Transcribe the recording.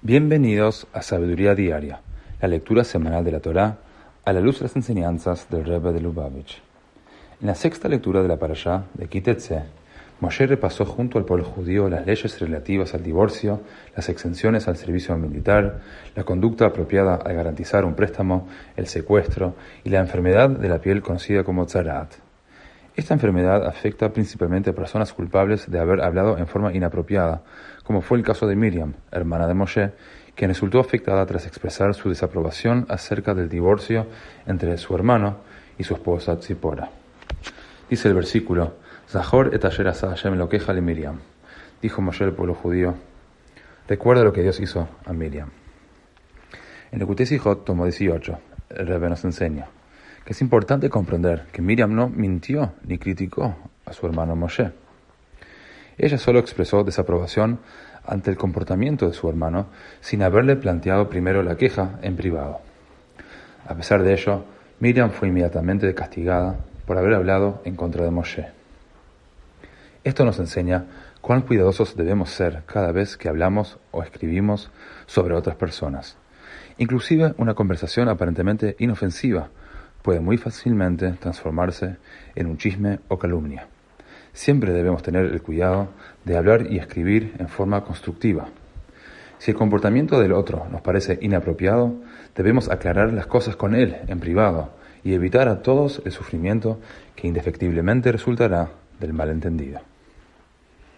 Bienvenidos a Sabiduría Diaria, la lectura semanal de la Torá a la luz de las enseñanzas del Rebbe de Lubavitch. En la sexta lectura de la Parashá de Kitetse, Moshe repasó junto al pueblo judío las leyes relativas al divorcio, las exenciones al servicio militar, la conducta apropiada al garantizar un préstamo, el secuestro y la enfermedad de la piel conocida como tzarat. Esta enfermedad afecta principalmente a personas culpables de haber hablado en forma inapropiada, como fue el caso de Miriam, hermana de Moshe, quien resultó afectada tras expresar su desaprobación acerca del divorcio entre su hermano y su esposa Tzipora. Dice el versículo, Zahor et Hashem lo queja le Miriam. Dijo Moshe al pueblo judío, recuerda lo que Dios hizo a Miriam. En el Kutesijot, tomo 18, el Rebbe nos enseña es importante comprender que Miriam no mintió ni criticó a su hermano Moshe. Ella solo expresó desaprobación ante el comportamiento de su hermano sin haberle planteado primero la queja en privado. A pesar de ello, Miriam fue inmediatamente castigada por haber hablado en contra de Moshe. Esto nos enseña cuán cuidadosos debemos ser cada vez que hablamos o escribimos sobre otras personas. Inclusive una conversación aparentemente inofensiva puede muy fácilmente transformarse en un chisme o calumnia. Siempre debemos tener el cuidado de hablar y escribir en forma constructiva. Si el comportamiento del otro nos parece inapropiado, debemos aclarar las cosas con él en privado y evitar a todos el sufrimiento que indefectiblemente resultará del malentendido.